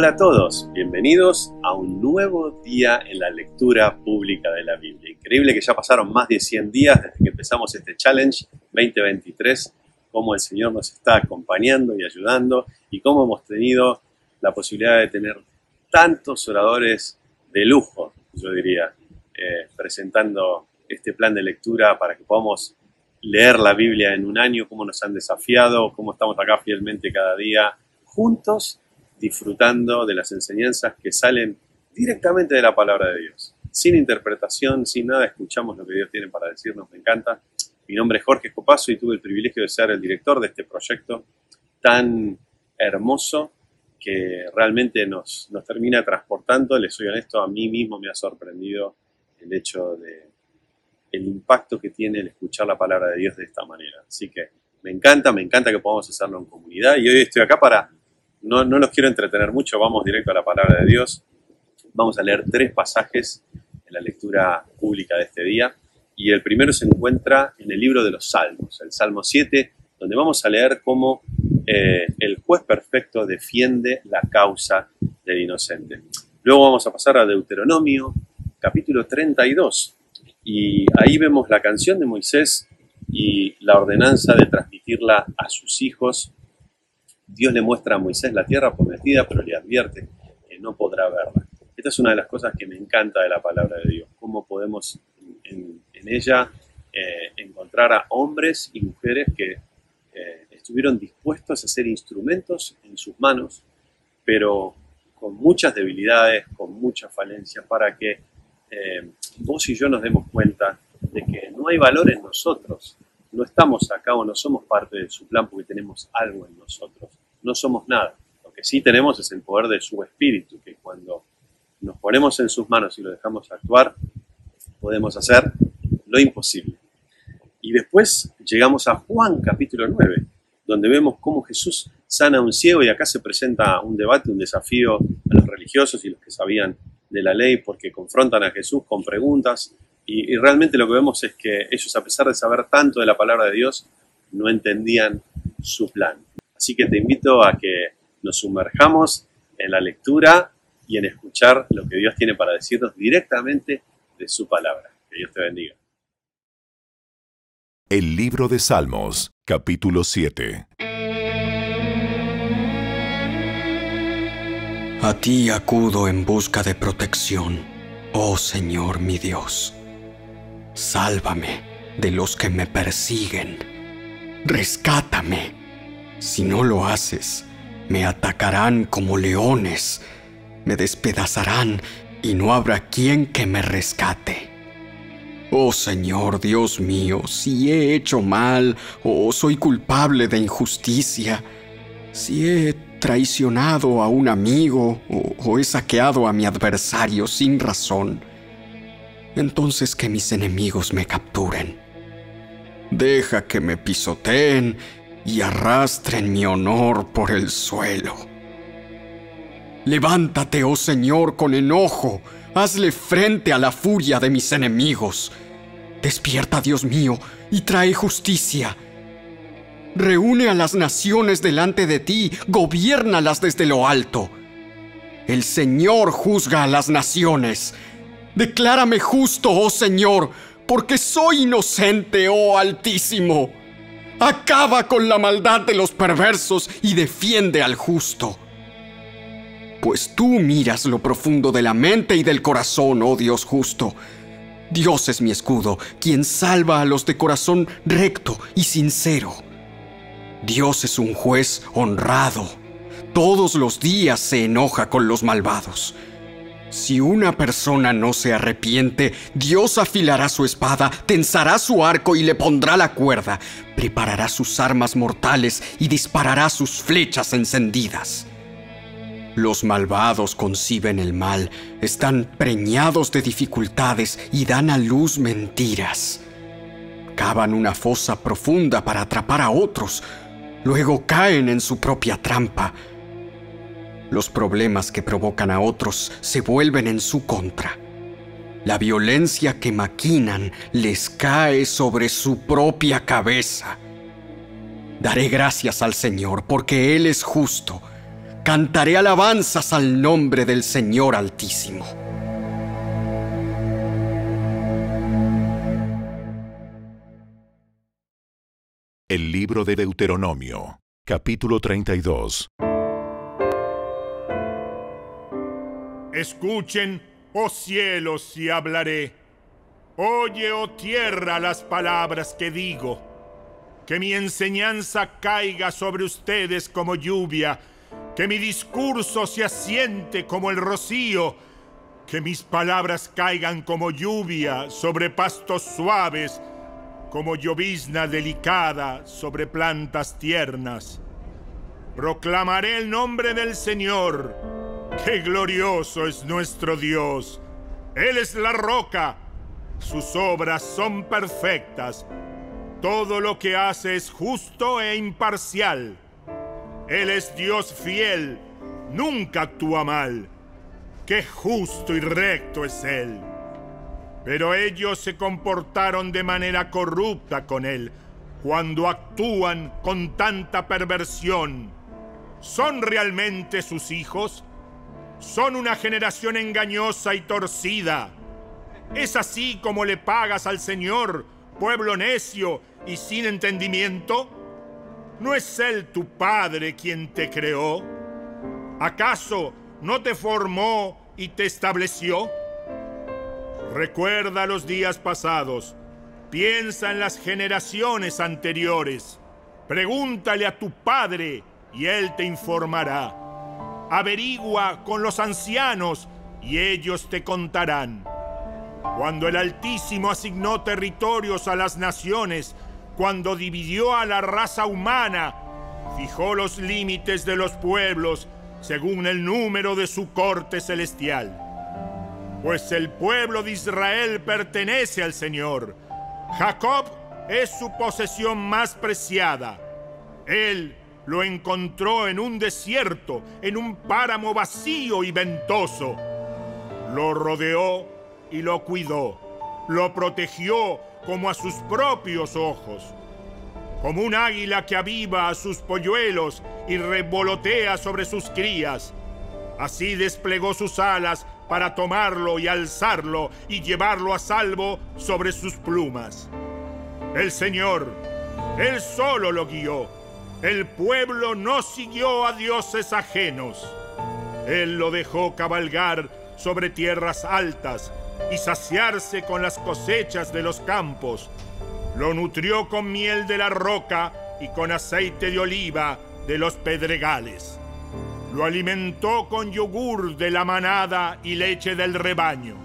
Hola a todos, bienvenidos a un nuevo día en la lectura pública de la Biblia. Increíble que ya pasaron más de 100 días desde que empezamos este challenge 2023, cómo el Señor nos está acompañando y ayudando y cómo hemos tenido la posibilidad de tener tantos oradores de lujo, yo diría, eh, presentando este plan de lectura para que podamos leer la Biblia en un año, cómo nos han desafiado, cómo estamos acá fielmente cada día juntos, disfrutando de las enseñanzas que salen directamente de la palabra de Dios. Sin interpretación, sin nada, escuchamos lo que Dios tiene para decirnos, me encanta. Mi nombre es Jorge Escopazo y tuve el privilegio de ser el director de este proyecto tan hermoso que realmente nos, nos termina transportando. Les soy honesto, a mí mismo me ha sorprendido el hecho de el impacto que tiene el escuchar la palabra de Dios de esta manera. Así que me encanta, me encanta que podamos hacerlo en comunidad y hoy estoy acá para, no, no los quiero entretener mucho, vamos directo a la palabra de Dios. Vamos a leer tres pasajes en la lectura pública de este día y el primero se encuentra en el libro de los Salmos, el Salmo 7, donde vamos a leer cómo eh, el juez perfecto defiende la causa del inocente. Luego vamos a pasar a Deuteronomio, capítulo 32, y ahí vemos la canción de Moisés y la ordenanza de transmitirla a sus hijos. Dios le muestra a Moisés la tierra prometida, pero le advierte que no podrá verla. Esta es una de las cosas que me encanta de la palabra de Dios, cómo podemos en, ella eh, encontrar a hombres y mujeres que eh, estuvieron dispuestos a ser instrumentos en sus manos, pero con muchas debilidades, con muchas falencias, para que eh, vos y yo nos demos cuenta de que no hay valor en nosotros. No estamos acá o no somos parte de su plan porque tenemos algo en nosotros. No somos nada. Lo que sí tenemos es el poder de su espíritu, que cuando nos ponemos en sus manos y lo dejamos actuar, podemos hacer lo imposible. Y después llegamos a Juan capítulo 9, donde vemos cómo Jesús sana a un ciego y acá se presenta un debate, un desafío a los religiosos y los que sabían de la ley porque confrontan a Jesús con preguntas y, realmente lo que vemos es que ellos a pesar de saber tanto de la palabra de Dios no entendían su plan. Así que te invito a que nos sumerjamos en la lectura y en escuchar lo que Dios tiene para decirnos directamente de su palabra. Que Dios te bendiga. El libro de Salmos, capítulo 7. A ti acudo en busca de protección, oh Señor mi Dios. Sálvame de los que me persiguen. Rescátame. Si no lo haces, me atacarán como leones, me despedazarán y no habrá quien que me rescate. Oh Señor Dios mío, si he hecho mal o soy culpable de injusticia, si he traicionado a un amigo o, he saqueado a mi adversario sin razón, entonces que mis enemigos me capturen. Deja que me pisoteen y arrastren mi honor por el suelo. Levántate, oh Señor, con enojo, hazle frente a la furia de mis enemigos. Despierta, Dios mío, y trae justicia Reúne a las naciones delante de ti, gobiérnalas desde lo alto. El Señor juzga a las naciones. Declárame justo, oh Señor, porque soy inocente, oh Altísimo. Acaba con la maldad de los perversos y defiende al justo. Pues tú miras lo profundo de la mente y del corazón, oh Dios justo. Dios es mi escudo, quien salva a los de corazón recto y sincero. Dios es un juez honrado. Todos los días se enoja con los malvados. Si una persona no se arrepiente, Dios afilará su espada, tensará su arco y le pondrá la cuerda, preparará sus armas mortales y disparará sus flechas encendidas. Los malvados conciben el mal, están preñados de dificultades y dan a luz mentiras. Cavan una fosa profunda para atrapar a otros, luego caen en su propia trampa. Los problemas que provocan a otros se vuelven en su contra. La violencia que maquinan les cae sobre su propia cabeza. Daré gracias al Señor porque Él es justo. cantaré alabanzas al nombre del Señor Altísimo. El libro de Deuteronomio, capítulo 32. Escuchen, oh cielos, y hablaré. Oye, oh tierra, las palabras que digo. Que mi enseñanza caiga sobre ustedes como lluvia, que mi discurso se asiente como el rocío, que mis palabras caigan como lluvia sobre pastos suaves, como llovizna delicada sobre plantas tiernas. Proclamaré el nombre del Señor, ¡Qué glorioso es nuestro Dios! Él es la roca, sus obras son perfectas, todo lo que hace es justo e imparcial. Él es Dios fiel, nunca actúa mal. ¡Qué justo y recto es Él! Pero ellos se comportaron de manera corrupta con él cuando actúan con tanta perversión. ¿Son realmente sus hijos? Son una generación engañosa y torcida. ¿Es así como le pagas al Señor, pueblo necio y sin entendimiento? ¿No es Él tu Padre quien te creó? ¿Acaso no te formó y te estableció? Recuerda los días pasados. Piensa en las generaciones anteriores. Pregúntale a tu padre y él te informará. Averigua con los ancianos y ellos te contarán. Cuando el Altísimo asignó territorios a las naciones, cuando dividió a la raza humana, fijó los límites de los pueblos según el número de su corte celestial pues el pueblo de Israel pertenece al Señor. Jacob es su posesión más preciada. Él lo encontró en un desierto, en un páramo vacío y ventoso. Lo rodeó y lo cuidó. Lo protegió como a sus propios ojos. Como un águila que aviva a sus polluelos y revolotea sobre sus crías. Así desplegó sus alas para tomarlo y alzarlo y llevarlo a salvo sobre sus plumas. El Señor, Él solo lo guió. El pueblo no siguió a dioses ajenos. Él lo dejó cabalgar sobre tierras altas y saciarse con las cosechas de los campos. Lo nutrió con miel de la roca y con aceite de oliva de los pedregales. Lo alimentó con yogur de la manada y leche del rebaño,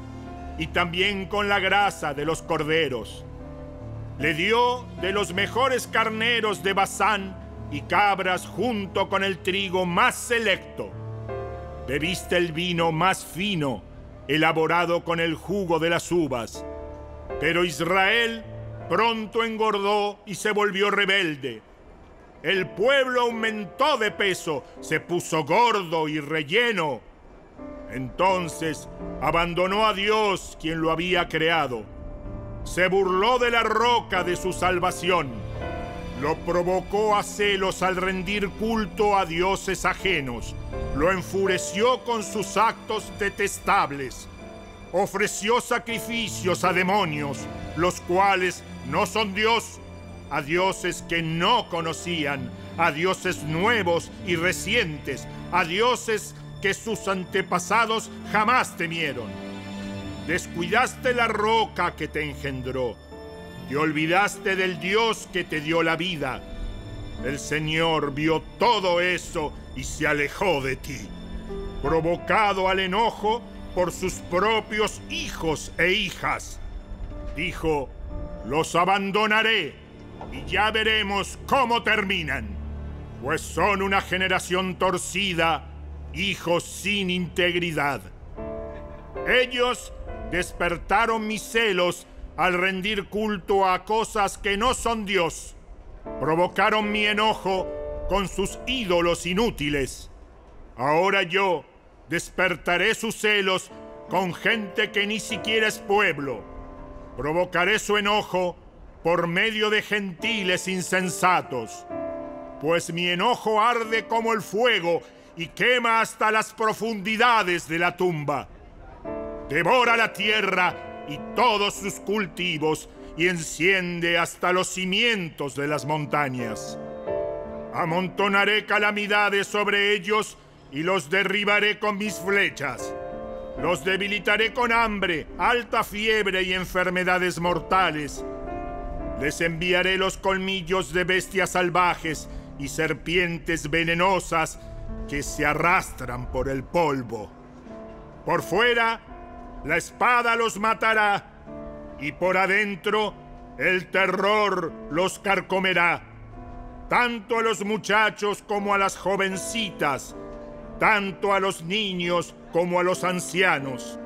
y también con la grasa de los corderos. Le dio de los mejores carneros de Bazán y cabras junto con el trigo más selecto. Bebiste el vino más fino, elaborado con el jugo de las uvas. Pero Israel pronto engordó y se volvió rebelde el pueblo aumentó de peso, se puso gordo y relleno. Entonces abandonó a Dios quien lo había creado. Se burló de la roca de su salvación. Lo provocó a celos al rendir culto a dioses ajenos. Lo enfureció con sus actos detestables. Ofreció sacrificios a demonios, los cuales no son Dios a dioses que no conocían, a dioses nuevos y recientes, a dioses que sus antepasados jamás temieron. Descuidaste la roca que te engendró, te olvidaste del Dios que te dio la vida. El Señor vio todo eso y se alejó de ti, provocado al enojo por sus propios hijos e hijas. Dijo, los abandonaré y ya veremos cómo terminan, pues son una generación torcida, hijos sin integridad. Ellos despertaron mis celos al rendir culto a cosas que no son Dios. Provocaron mi enojo con sus ídolos inútiles. Ahora yo despertaré sus celos con gente que ni siquiera es pueblo. Provocaré su enojo por medio de gentiles insensatos, pues mi enojo arde como el fuego y quema hasta las profundidades de la tumba. Devora la tierra y todos sus cultivos y enciende hasta los cimientos de las montañas. Amontonaré calamidades sobre ellos y los derribaré con mis flechas. Los debilitaré con hambre, alta fiebre y enfermedades mortales. Les enviaré los colmillos de bestias salvajes y serpientes venenosas que se arrastran por el polvo. Por fuera, la espada los matará y por adentro, el terror los carcomerá, tanto a los muchachos como a las jovencitas, tanto a los niños como a los ancianos.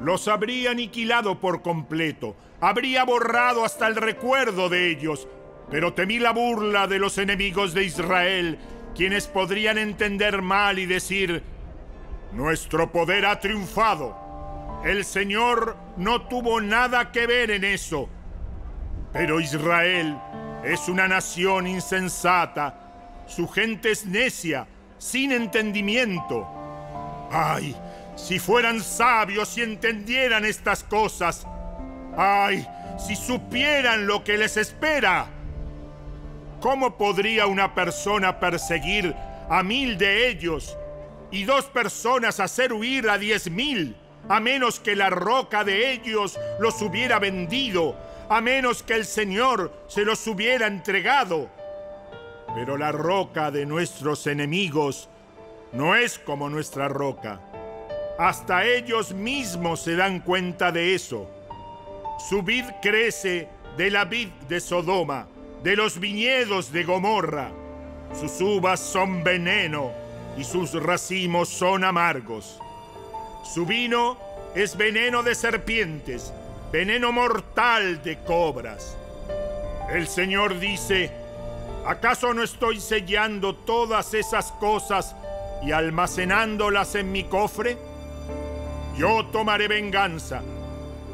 Los habría aniquilado por completo, habría borrado hasta el recuerdo de ellos, pero temí la burla de los enemigos de Israel, quienes podrían entender mal y decir, nuestro poder ha triunfado. El Señor no tuvo nada que ver en eso. Pero Israel es una nación insensata, su gente es necia, sin entendimiento. Ay, si fueran sabios y entendieran estas cosas. Ay, si supieran lo que les espera. ¿Cómo podría una persona perseguir a mil de ellos y dos personas hacer huir a diez mil, a menos que la roca de ellos los hubiera vendido, a menos que el Señor se los hubiera entregado? Pero la roca de nuestros enemigos no es como nuestra roca. Hasta ellos mismos se dan cuenta de eso. Su vid crece de la vid de Sodoma de los viñedos de Gomorra. Sus uvas son veneno y sus racimos son amargos. Su vino es veneno de serpientes, veneno mortal de cobras. El Señor dice, ¿acaso no estoy sellando todas esas cosas y almacenándolas en mi cofre? Yo tomaré venganza,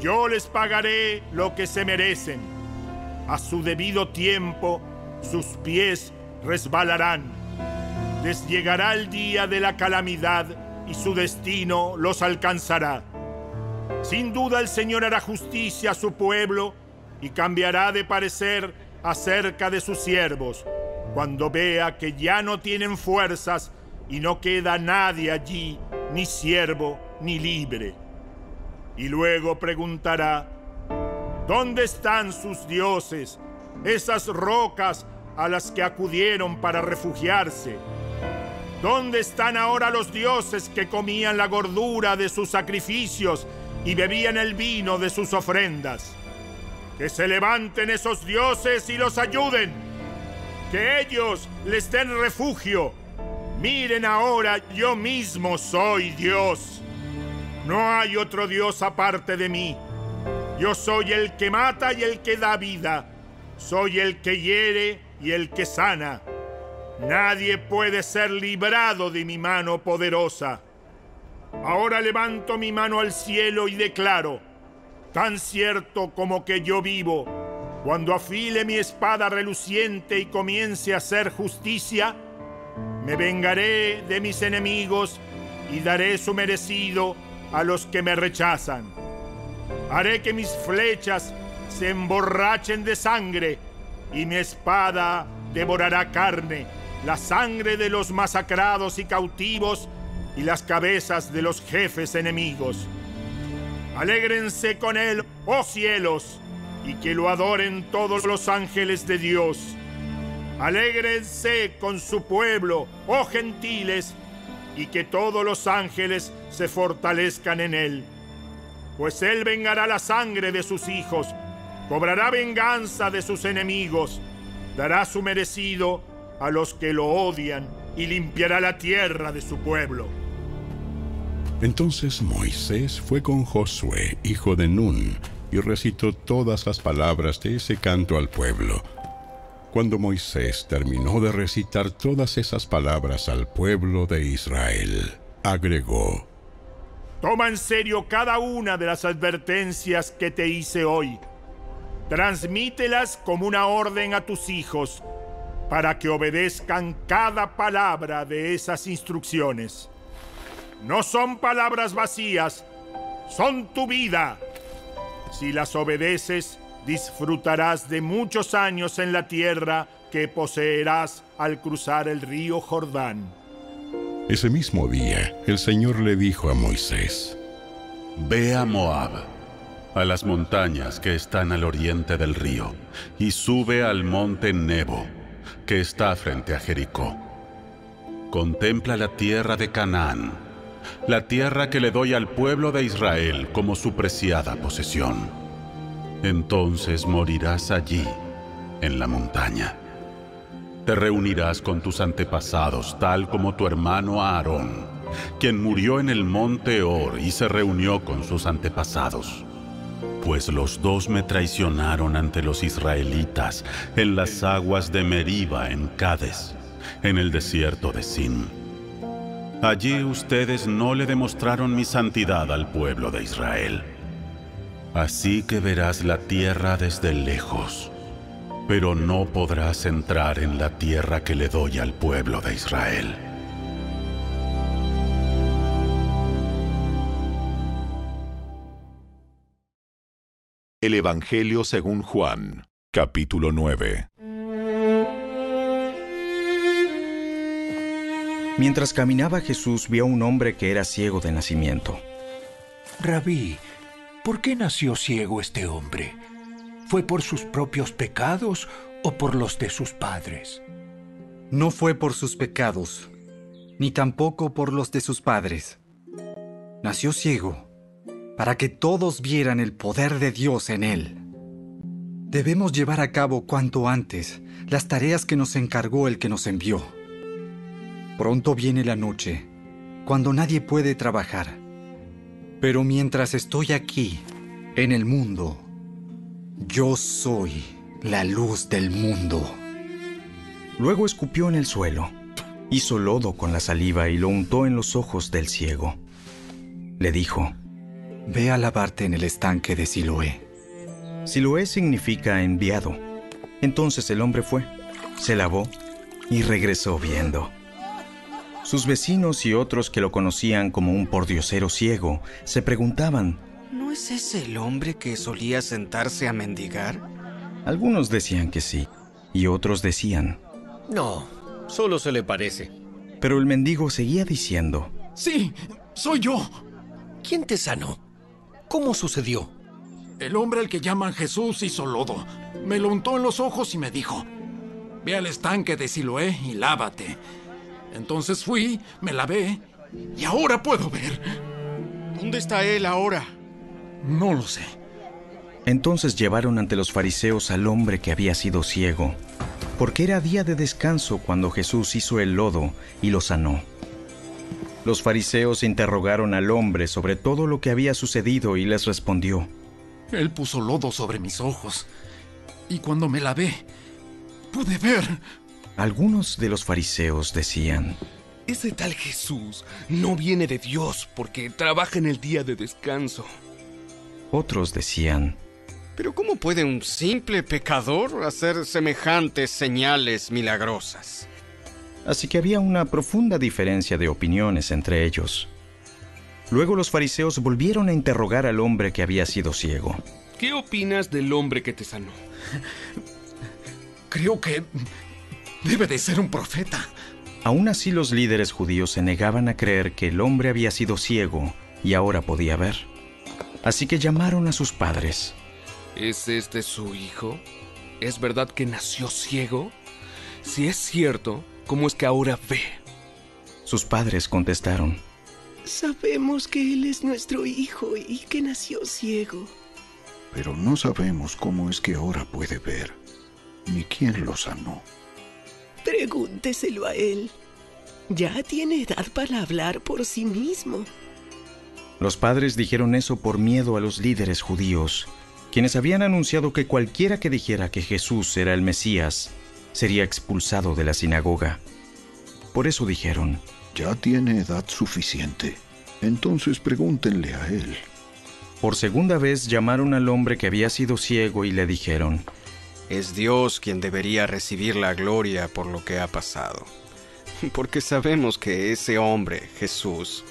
yo les pagaré lo que se merecen a su debido tiempo sus pies resbalarán. Les llegará el día de la calamidad y su destino los alcanzará. Sin duda el Señor hará justicia a su pueblo y cambiará de parecer acerca de sus siervos cuando vea que ya no tienen fuerzas y no queda nadie allí, ni siervo ni libre. Y luego preguntará, ¿Dónde están sus dioses, esas rocas a las que acudieron para refugiarse? ¿Dónde están ahora los dioses que comían la gordura de sus sacrificios y bebían el vino de sus ofrendas? Que se levanten esos dioses y los ayuden. Que ellos les den refugio. Miren ahora, yo mismo soy Dios. No hay otro Dios aparte de mí. Yo soy el que mata y el que da vida. Soy el que hiere y el que sana. Nadie puede ser librado de mi mano poderosa. Ahora levanto mi mano al cielo y declaro, tan cierto como que yo vivo, cuando afile mi espada reluciente y comience a hacer justicia, me vengaré de mis enemigos y daré su merecido a los que me rechazan. Haré que mis flechas se emborrachen de sangre y mi espada devorará carne, la sangre de los masacrados y cautivos y las cabezas de los jefes enemigos. Alégrense con él, oh cielos, y que lo adoren todos los ángeles de Dios. Alégrense con su pueblo, oh gentiles, y que todos los ángeles se fortalezcan en él pues él vengará la sangre de sus hijos, cobrará venganza de sus enemigos, dará su merecido a los que lo odian y limpiará la tierra de su pueblo. Entonces Moisés fue con Josué, hijo de Nun, y recitó todas las palabras de ese canto al pueblo. Cuando Moisés terminó de recitar todas esas palabras al pueblo de Israel, agregó, Toma en serio cada una de las advertencias que te hice hoy. Transmítelas como una orden a tus hijos, para que obedezcan cada palabra de esas instrucciones. No son palabras vacías, son tu vida. Si las obedeces, disfrutarás de muchos años en la tierra que poseerás al cruzar el río Jordán. Ese mismo día, el Señor le dijo a Moisés, Ve a Moab, a las montañas que están al oriente del río, y sube al monte Nebo, que está frente a Jericó. Contempla la tierra de Canaán, la tierra que le doy al pueblo de Israel como su preciada posesión. Entonces morirás allí, en la montaña. Te reunirás con tus antepasados, tal como tu hermano Aarón, quien murió en el monte Or y se reunió con sus antepasados. Pues los dos me traicionaron ante los israelitas en las aguas de Meriba en Cades, en el desierto de Sin. Allí ustedes no le demostraron mi santidad al pueblo de Israel. Así que verás la tierra desde lejos pero no podrás entrar en la tierra que le doy al pueblo de Israel. El Evangelio según Juan, capítulo 9. Mientras caminaba Jesús vio a un hombre que era ciego de nacimiento. Rabí, ¿por qué nació ciego este hombre? ¿Fue por sus propios pecados o por los de sus padres? No fue por sus pecados, ni tampoco por los de sus padres. Nació ciego para que todos vieran el poder de Dios en él. Debemos llevar a cabo cuanto antes las tareas que nos encargó el que nos envió. Pronto viene la noche, cuando nadie puede trabajar. Pero mientras estoy aquí, en el mundo, yo soy la luz del mundo. Luego escupió en el suelo, hizo lodo con la saliva y lo untó en los ojos del ciego. Le dijo, Ve a lavarte en el estanque de Siloé. Siloé significa enviado. Entonces el hombre fue, se lavó y regresó viendo. Sus vecinos y otros que lo conocían como un pordiosero ciego se preguntaban, ¿No es ese el hombre que solía sentarse a mendigar? Algunos decían que sí, y otros decían, No, solo se le parece. Pero el mendigo seguía diciendo, Sí, soy yo. ¿Quién te sanó? ¿Cómo sucedió? El hombre al que llaman Jesús hizo lodo. Me lo untó en los ojos y me dijo, ve al estanque de Siloé y lávate. Entonces fui, me lavé y ahora puedo ver. ¿Dónde está él ahora? No lo sé. Entonces llevaron ante los fariseos al hombre que había sido ciego, porque era día de descanso cuando Jesús hizo el lodo y lo sanó. Los fariseos interrogaron al hombre sobre todo lo que había sucedido y les respondió, Él puso lodo sobre mis ojos, y cuando me lavé, pude ver. Algunos de los fariseos decían, Ese tal Jesús no viene de Dios porque trabaja en el día de descanso. Otros decían, Pero ¿cómo puede un simple pecador hacer semejantes señales milagrosas? Así que había una profunda diferencia de opiniones entre ellos. Luego los fariseos volvieron a interrogar al hombre que había sido ciego. ¿Qué opinas del hombre que te sanó? Creo que debe de ser un profeta. Aún así los líderes judíos se negaban a creer que el hombre había sido ciego y ahora podía ver. Así que llamaron a sus padres. ¿Es este su hijo? ¿Es verdad que nació ciego? Si es cierto, ¿cómo es que ahora ve? Sus padres contestaron. Sabemos que él es nuestro hijo y que nació ciego. Pero no sabemos cómo es que ahora puede ver, ni quién lo sanó. Pregúnteselo a él. Ya tiene edad para hablar por sí mismo. Los padres dijeron eso por miedo a los líderes judíos, quienes habían anunciado que cualquiera que dijera que Jesús era el Mesías sería expulsado de la sinagoga. Por eso dijeron, Ya tiene edad suficiente, entonces pregúntenle a él. Por segunda vez llamaron al hombre que había sido ciego y le dijeron, Es Dios quien debería recibir la gloria por lo que ha pasado. Porque sabemos que ese hombre, Jesús,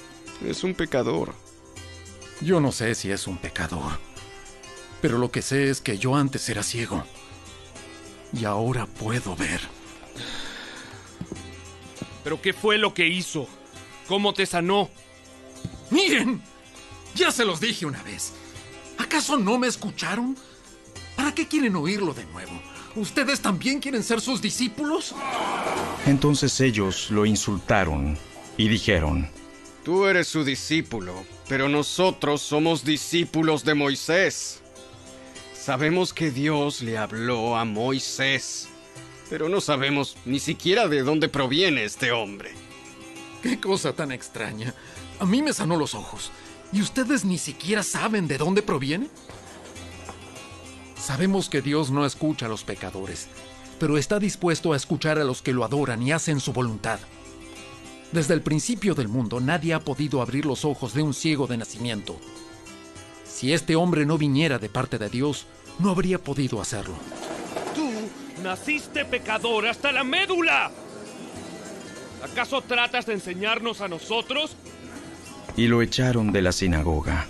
es un pecador. Yo no sé si es un pecador, pero lo que sé es que yo antes era ciego y ahora puedo ver. ¿Pero qué fue lo que hizo? ¿Cómo te sanó? Miren, ya se los dije una vez. ¿Acaso no me escucharon? ¿Para qué quieren oírlo de nuevo? ¿Ustedes también quieren ser sus discípulos? Entonces ellos lo insultaron y dijeron, Tú eres su discípulo, pero nosotros somos discípulos de Moisés. Sabemos que Dios le habló a Moisés, pero no sabemos ni siquiera de dónde proviene este hombre. Qué cosa tan extraña. A mí me sanó los ojos. ¿Y ustedes ni siquiera saben de dónde proviene? Sabemos que Dios no escucha a los pecadores, pero está dispuesto a escuchar a los que lo adoran y hacen su voluntad. Desde el principio del mundo nadie ha podido abrir los ojos de un ciego de nacimiento. Si este hombre no viniera de parte de Dios, no habría podido hacerlo. Tú naciste pecador hasta la médula. ¿Acaso tratas de enseñarnos a nosotros? Y lo echaron de la sinagoga.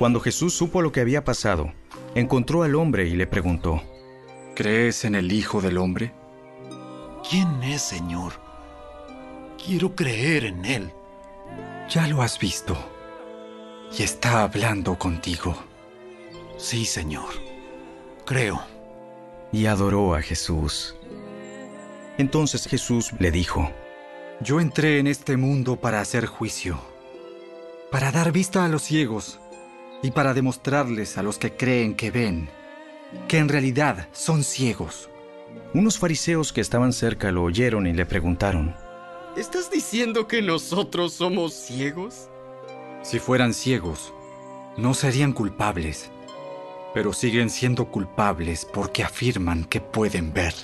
Cuando Jesús supo lo que había pasado, encontró al hombre y le preguntó, ¿Crees en el Hijo del Hombre? ¿Quién es, Señor? Quiero creer en Él. Ya lo has visto. Y está hablando contigo. Sí, Señor. Creo. Y adoró a Jesús. Entonces Jesús le dijo, Yo entré en este mundo para hacer juicio, para dar vista a los ciegos y para demostrarles a los que creen que ven, que en realidad son ciegos. Unos fariseos que estaban cerca lo oyeron y le preguntaron, ¿Estás diciendo que nosotros somos ciegos? Si fueran ciegos, no serían culpables, pero siguen siendo culpables porque afirman que pueden ver.